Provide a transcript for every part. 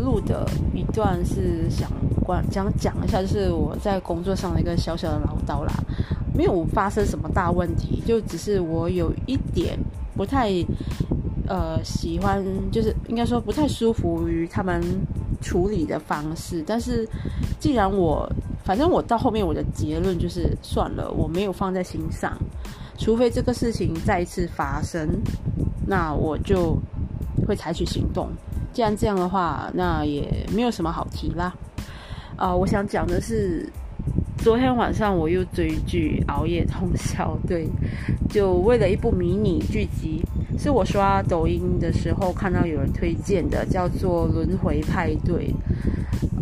录的一段是想关讲讲一下，就是我在工作上的一个小小的唠叨啦，没有发生什么大问题，就只是我有一点不太呃喜欢，就是应该说不太舒服于他们处理的方式。但是既然我反正我到后面我的结论就是算了，我没有放在心上，除非这个事情再一次发生，那我就会采取行动。既然这样的话，那也没有什么好提啦。啊，我想讲的是，昨天晚上我又追剧，熬夜通宵，对，就为了一部迷你剧集，是我刷抖音的时候看到有人推荐的，叫做《轮回派对》。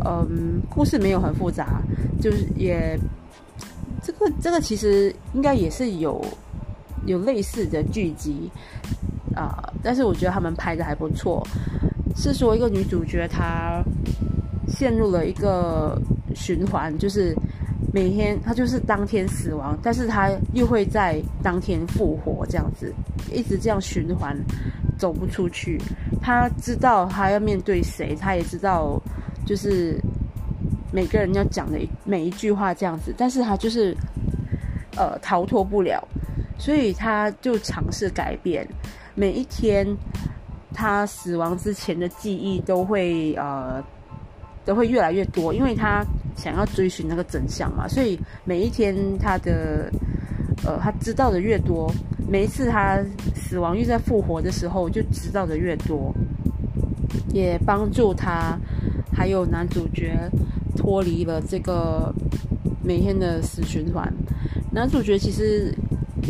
嗯，故事没有很复杂，就是也这个这个其实应该也是有有类似的剧集啊，但是我觉得他们拍的还不错。是说一个女主角她陷入了一个循环，就是每天她就是当天死亡，但是她又会在当天复活，这样子一直这样循环，走不出去。她知道她要面对谁，她也知道就是每个人要讲的每一句话这样子，但是她就是呃逃脱不了，所以她就尝试改变每一天。他死亡之前的记忆都会呃都会越来越多，因为他想要追寻那个真相嘛，所以每一天他的呃他知道的越多，每一次他死亡又在复活的时候就知道的越多，也帮助他还有男主角脱离了这个每天的死循环。男主角其实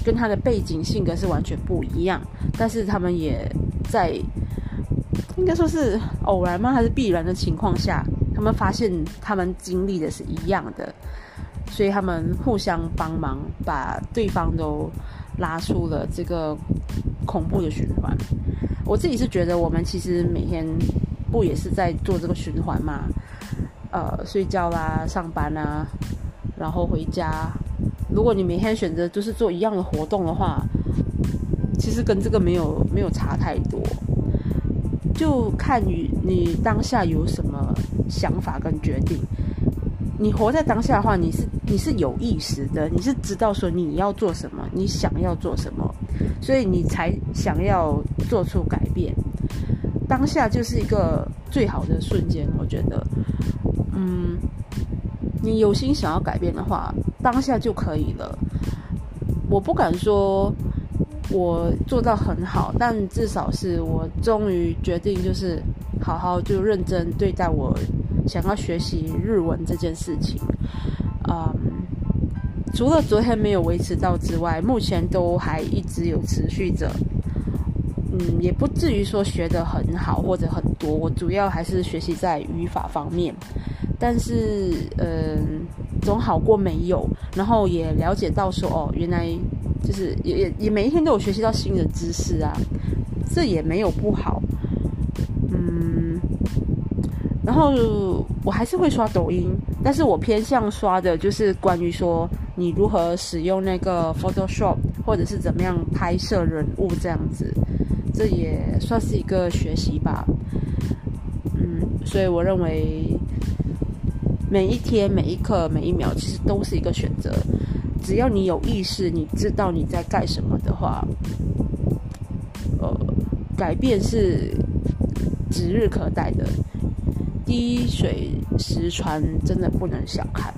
跟他的背景性格是完全不一样，但是他们也。在应该说是偶然吗？还是必然的情况下，他们发现他们经历的是一样的，所以他们互相帮忙，把对方都拉出了这个恐怖的循环。我自己是觉得，我们其实每天不也是在做这个循环嘛？呃，睡觉啦，上班啊，然后回家。如果你每天选择就是做一样的活动的话，其实跟这个没有没有差太多，就看你你当下有什么想法跟决定。你活在当下的话，你是你是有意识的，你是知道说你要做什么，你想要做什么，所以你才想要做出改变。当下就是一个最好的瞬间，我觉得，嗯，你有心想要改变的话，当下就可以了。我不敢说。我做到很好，但至少是我终于决定，就是好好就认真对待我想要学习日文这件事情。嗯，除了昨天没有维持到之外，目前都还一直有持续着。嗯，也不至于说学得很好或者很多，我主要还是学习在语法方面。但是，嗯，总好过没有。然后也了解到说，哦，原来。就是也也也每一天都有学习到新的知识啊，这也没有不好，嗯，然后我还是会刷抖音，但是我偏向刷的就是关于说你如何使用那个 Photoshop，或者是怎么样拍摄人物这样子，这也算是一个学习吧，嗯，所以我认为每一天每一刻每一秒其实都是一个选择。只要你有意识，你知道你在干什么的话，呃，改变是指日可待的。滴水石穿，真的不能小看。